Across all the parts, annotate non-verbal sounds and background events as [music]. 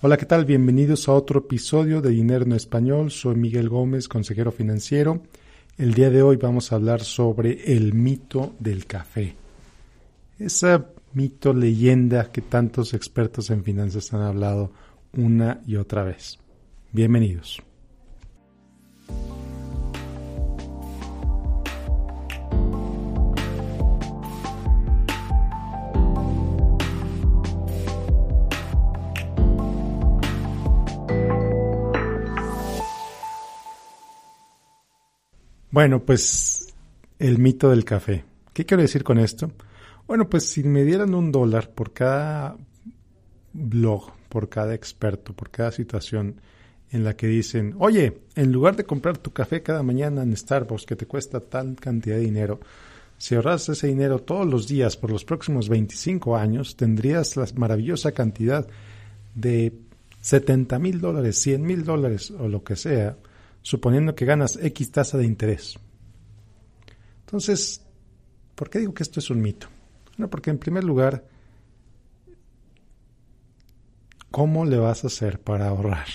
Hola, ¿qué tal? Bienvenidos a otro episodio de Dinero en Español. Soy Miguel Gómez, consejero financiero. El día de hoy vamos a hablar sobre el mito del café. Esa mito, leyenda que tantos expertos en finanzas han hablado una y otra vez. Bienvenidos. Bueno, pues el mito del café. ¿Qué quiero decir con esto? Bueno, pues si me dieran un dólar por cada blog, por cada experto, por cada situación en la que dicen, oye, en lugar de comprar tu café cada mañana en Starbucks que te cuesta tal cantidad de dinero, si ahorras ese dinero todos los días por los próximos 25 años, tendrías la maravillosa cantidad de 70 mil dólares, 100 mil dólares o lo que sea, suponiendo que ganas X tasa de interés. Entonces, ¿por qué digo que esto es un mito? Bueno, porque en primer lugar, ¿cómo le vas a hacer para ahorrar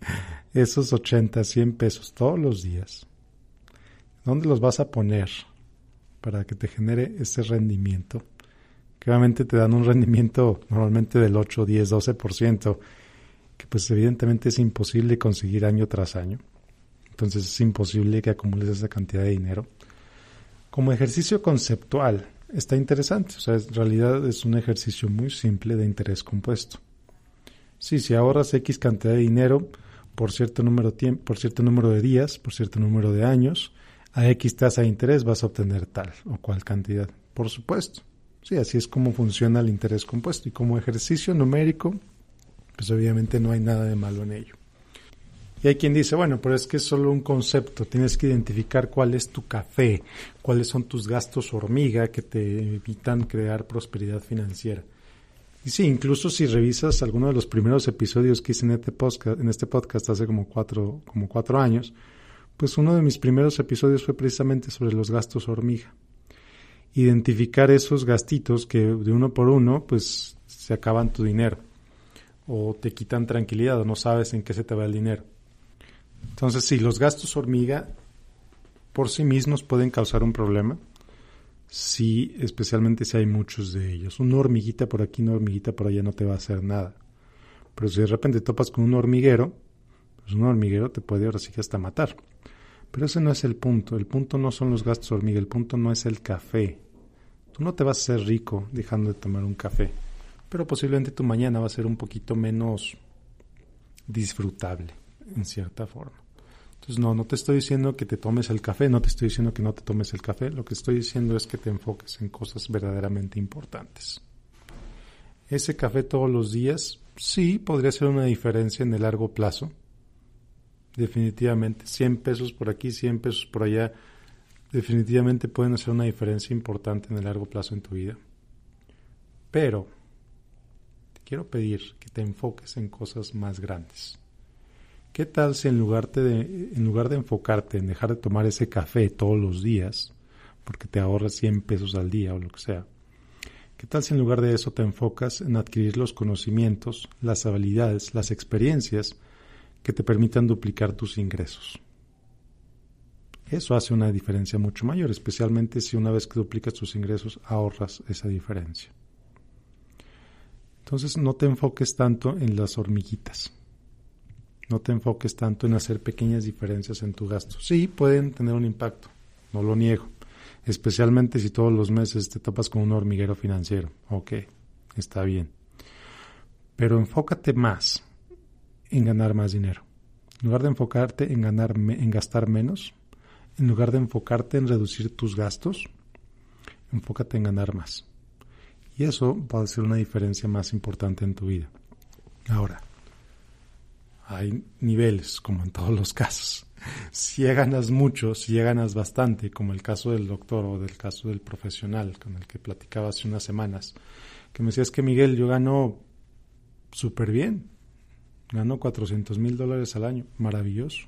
[laughs] esos 80, 100 pesos todos los días? ¿Dónde los vas a poner para que te genere ese rendimiento? Que obviamente te dan un rendimiento normalmente del 8, 10, 12%, que pues evidentemente es imposible conseguir año tras año. Entonces es imposible que acumules esa cantidad de dinero. Como ejercicio conceptual está interesante, o sea, en realidad es un ejercicio muy simple de interés compuesto. Sí, si ahorras X cantidad de dinero por cierto número, por cierto número de días, por cierto número de años, a X tasa de interés vas a obtener tal o cual cantidad. Por supuesto. Sí, así es como funciona el interés compuesto. Y como ejercicio numérico, pues obviamente no hay nada de malo en ello. Y hay quien dice, bueno, pero es que es solo un concepto, tienes que identificar cuál es tu café, cuáles son tus gastos hormiga que te evitan crear prosperidad financiera. Y sí, incluso si revisas alguno de los primeros episodios que hice en este podcast, en este podcast hace como cuatro, como cuatro años, pues uno de mis primeros episodios fue precisamente sobre los gastos hormiga. Identificar esos gastitos que de uno por uno, pues se acaban tu dinero o te quitan tranquilidad o no sabes en qué se te va el dinero. Entonces, sí, los gastos hormiga por sí mismos pueden causar un problema, sí, especialmente si hay muchos de ellos. Una hormiguita por aquí, una hormiguita por allá no te va a hacer nada. Pero si de repente topas con un hormiguero, pues un hormiguero te puede ahora sí que hasta matar. Pero ese no es el punto. El punto no son los gastos hormiga, el punto no es el café. Tú no te vas a hacer rico dejando de tomar un café pero posiblemente tu mañana va a ser un poquito menos disfrutable, en cierta forma. Entonces, no, no te estoy diciendo que te tomes el café, no te estoy diciendo que no te tomes el café, lo que estoy diciendo es que te enfoques en cosas verdaderamente importantes. Ese café todos los días, sí, podría ser una diferencia en el largo plazo. Definitivamente, 100 pesos por aquí, 100 pesos por allá, definitivamente pueden hacer una diferencia importante en el largo plazo en tu vida. Pero quiero pedir que te enfoques en cosas más grandes. ¿Qué tal si en lugar, de, en lugar de enfocarte en dejar de tomar ese café todos los días, porque te ahorras 100 pesos al día o lo que sea, ¿qué tal si en lugar de eso te enfocas en adquirir los conocimientos, las habilidades, las experiencias que te permitan duplicar tus ingresos? Eso hace una diferencia mucho mayor, especialmente si una vez que duplicas tus ingresos ahorras esa diferencia. Entonces no te enfoques tanto en las hormiguitas. No te enfoques tanto en hacer pequeñas diferencias en tu gasto. Sí, pueden tener un impacto, no lo niego. Especialmente si todos los meses te topas con un hormiguero financiero. Ok, está bien. Pero enfócate más en ganar más dinero. En lugar de enfocarte en, ganar, en gastar menos, en lugar de enfocarte en reducir tus gastos, enfócate en ganar más. Y eso va a ser una diferencia más importante en tu vida. Ahora, hay niveles, como en todos los casos. Si ganas mucho, si ganas bastante, como el caso del doctor o del caso del profesional con el que platicaba hace unas semanas, que me decías que Miguel, yo gano súper bien, gano 400 mil dólares al año, maravilloso.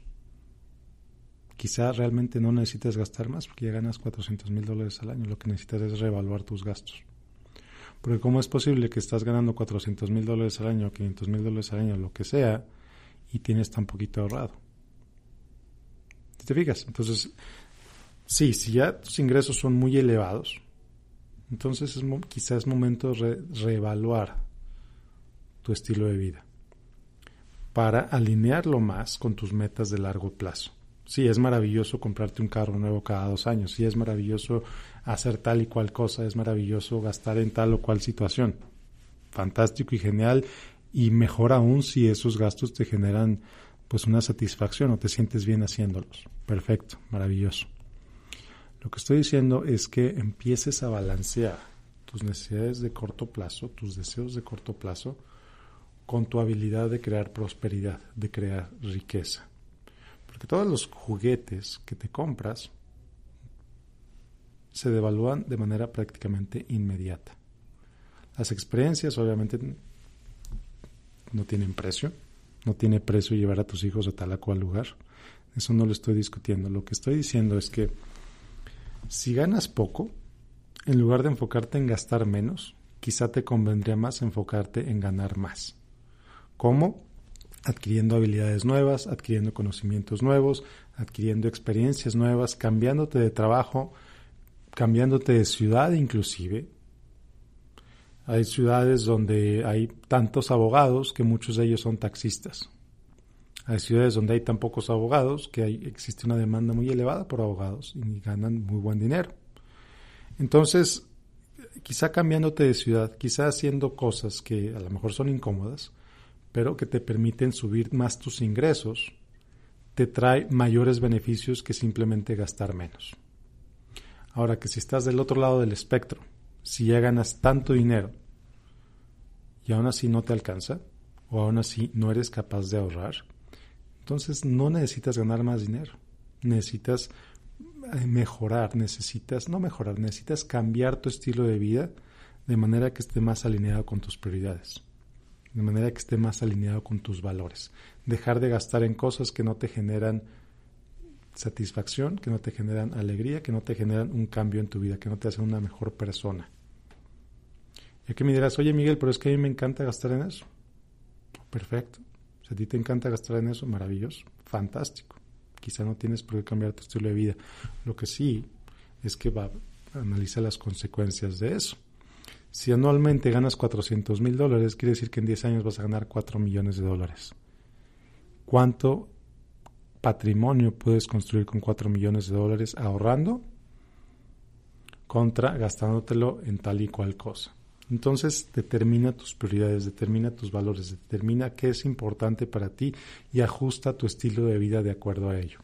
Quizá realmente no necesites gastar más porque ya ganas 400 mil dólares al año, lo que necesitas es reevaluar tus gastos. Porque ¿cómo es posible que estás ganando 400 mil dólares al año, 500 mil dólares al año, lo que sea, y tienes tan poquito ahorrado? ¿Te fijas? Entonces, sí, si ya tus ingresos son muy elevados, entonces es, quizás es momento de reevaluar tu estilo de vida para alinearlo más con tus metas de largo plazo. Sí, es maravilloso comprarte un carro nuevo cada dos años, sí es maravilloso hacer tal y cual cosa, es maravilloso gastar en tal o cual situación. Fantástico y genial y mejor aún si esos gastos te generan pues una satisfacción o te sientes bien haciéndolos. Perfecto, maravilloso. Lo que estoy diciendo es que empieces a balancear tus necesidades de corto plazo, tus deseos de corto plazo, con tu habilidad de crear prosperidad, de crear riqueza. Porque todos los juguetes que te compras se devalúan de manera prácticamente inmediata. Las experiencias obviamente no tienen precio, no tiene precio llevar a tus hijos a tal o cual lugar. Eso no lo estoy discutiendo. Lo que estoy diciendo es que si ganas poco, en lugar de enfocarte en gastar menos, quizá te convendría más enfocarte en ganar más. ¿Cómo? Adquiriendo habilidades nuevas, adquiriendo conocimientos nuevos, adquiriendo experiencias nuevas, cambiándote de trabajo, cambiándote de ciudad inclusive. Hay ciudades donde hay tantos abogados que muchos de ellos son taxistas. Hay ciudades donde hay tan pocos abogados que existe una demanda muy elevada por abogados y ganan muy buen dinero. Entonces, quizá cambiándote de ciudad, quizá haciendo cosas que a lo mejor son incómodas, pero que te permiten subir más tus ingresos, te trae mayores beneficios que simplemente gastar menos. Ahora que si estás del otro lado del espectro, si ya ganas tanto dinero y aún así no te alcanza, o aún así no eres capaz de ahorrar, entonces no necesitas ganar más dinero, necesitas eh, mejorar, necesitas, no mejorar, necesitas cambiar tu estilo de vida de manera que esté más alineado con tus prioridades, de manera que esté más alineado con tus valores, dejar de gastar en cosas que no te generan satisfacción, que no te generan alegría, que no te generan un cambio en tu vida, que no te hacen una mejor persona. Y aquí me dirás, oye Miguel, pero es que a mí me encanta gastar en eso. Perfecto. Si a ti te encanta gastar en eso, maravilloso, fantástico. Quizá no tienes por qué cambiar tu estilo de vida. Lo que sí es que va, analiza las consecuencias de eso. Si anualmente ganas 400 mil dólares, quiere decir que en 10 años vas a ganar 4 millones de dólares. ¿Cuánto patrimonio puedes construir con 4 millones de dólares ahorrando contra gastándotelo en tal y cual cosa. Entonces determina tus prioridades, determina tus valores, determina qué es importante para ti y ajusta tu estilo de vida de acuerdo a ello.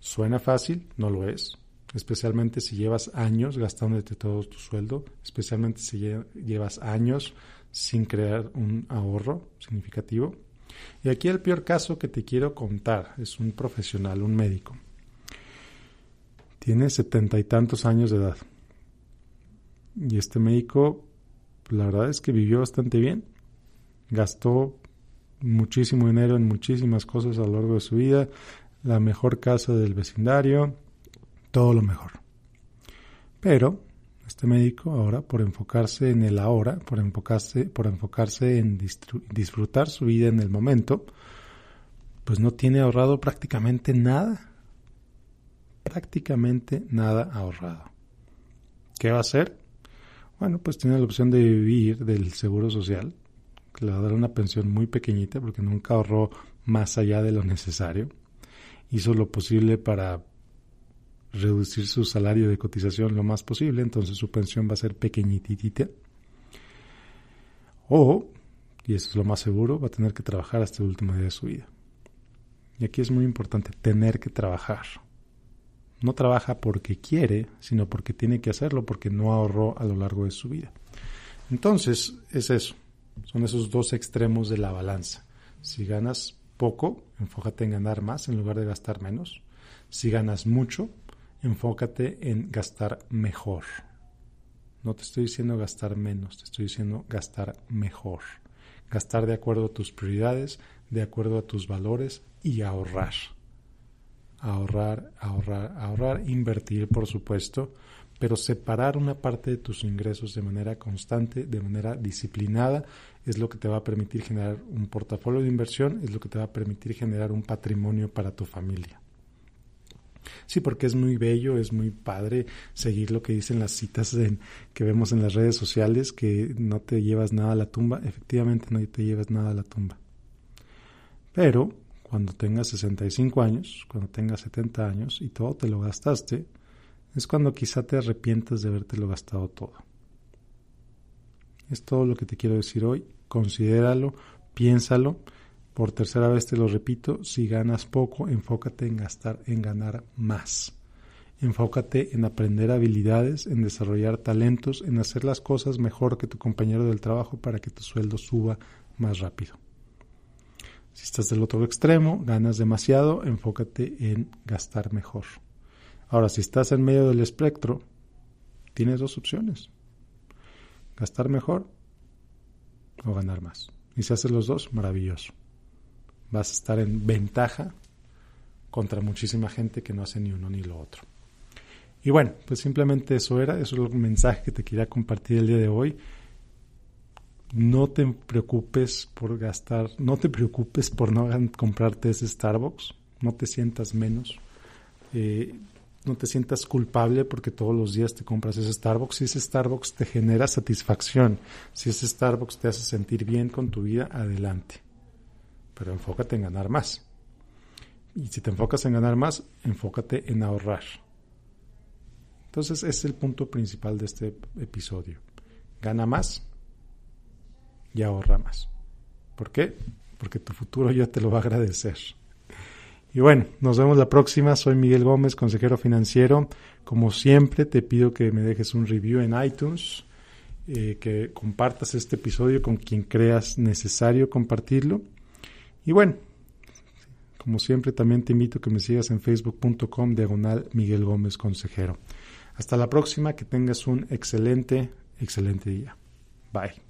¿Suena fácil? No lo es. Especialmente si llevas años gastándote todo tu sueldo, especialmente si llevas años sin crear un ahorro significativo. Y aquí el peor caso que te quiero contar es un profesional, un médico. Tiene setenta y tantos años de edad. Y este médico, la verdad es que vivió bastante bien. Gastó muchísimo dinero en muchísimas cosas a lo largo de su vida. La mejor casa del vecindario, todo lo mejor. Pero este médico ahora por enfocarse en el ahora, por enfocarse, por enfocarse en disfrutar su vida en el momento, pues no tiene ahorrado prácticamente nada. Prácticamente nada ahorrado. ¿Qué va a hacer? Bueno, pues tiene la opción de vivir del seguro social, que le va a dar una pensión muy pequeñita porque nunca ahorró más allá de lo necesario. Hizo lo posible para reducir su salario de cotización lo más posible, entonces su pensión va a ser pequeñitita. O, y eso es lo más seguro, va a tener que trabajar hasta el último día de su vida. Y aquí es muy importante tener que trabajar. No trabaja porque quiere, sino porque tiene que hacerlo, porque no ahorró a lo largo de su vida. Entonces, es eso. Son esos dos extremos de la balanza. Si ganas poco, enfócate en ganar más en lugar de gastar menos. Si ganas mucho, enfócate en gastar mejor. No te estoy diciendo gastar menos, te estoy diciendo gastar mejor. Gastar de acuerdo a tus prioridades, de acuerdo a tus valores y ahorrar. Ahorrar, ahorrar, ahorrar, invertir, por supuesto, pero separar una parte de tus ingresos de manera constante, de manera disciplinada, es lo que te va a permitir generar un portafolio de inversión, es lo que te va a permitir generar un patrimonio para tu familia. Sí, porque es muy bello, es muy padre seguir lo que dicen las citas que vemos en las redes sociales, que no te llevas nada a la tumba. Efectivamente, no te llevas nada a la tumba. Pero cuando tengas 65 años, cuando tengas 70 años y todo te lo gastaste, es cuando quizá te arrepientas de habértelo gastado todo. Es todo lo que te quiero decir hoy. Considéralo, piénsalo. Por tercera vez te lo repito, si ganas poco, enfócate en gastar, en ganar más. Enfócate en aprender habilidades, en desarrollar talentos, en hacer las cosas mejor que tu compañero del trabajo para que tu sueldo suba más rápido. Si estás del otro extremo, ganas demasiado, enfócate en gastar mejor. Ahora, si estás en medio del espectro, tienes dos opciones. Gastar mejor o ganar más. Y si haces los dos, maravilloso. Vas a estar en ventaja contra muchísima gente que no hace ni uno ni lo otro. Y bueno, pues simplemente eso era, eso es el mensaje que te quería compartir el día de hoy. No te preocupes por gastar, no te preocupes por no comprarte ese Starbucks, no te sientas menos. Eh, no te sientas culpable porque todos los días te compras ese Starbucks. Si ese Starbucks te genera satisfacción, si ese Starbucks te hace sentir bien con tu vida, adelante. Pero enfócate en ganar más. Y si te enfocas en ganar más, enfócate en ahorrar. Entonces, ese es el punto principal de este episodio. Gana más y ahorra más. ¿Por qué? Porque tu futuro ya te lo va a agradecer. Y bueno, nos vemos la próxima. Soy Miguel Gómez, consejero financiero. Como siempre, te pido que me dejes un review en iTunes, eh, que compartas este episodio con quien creas necesario compartirlo. Y bueno, como siempre, también te invito a que me sigas en facebook.com diagonal Miguel Gómez Consejero. Hasta la próxima, que tengas un excelente, excelente día. Bye.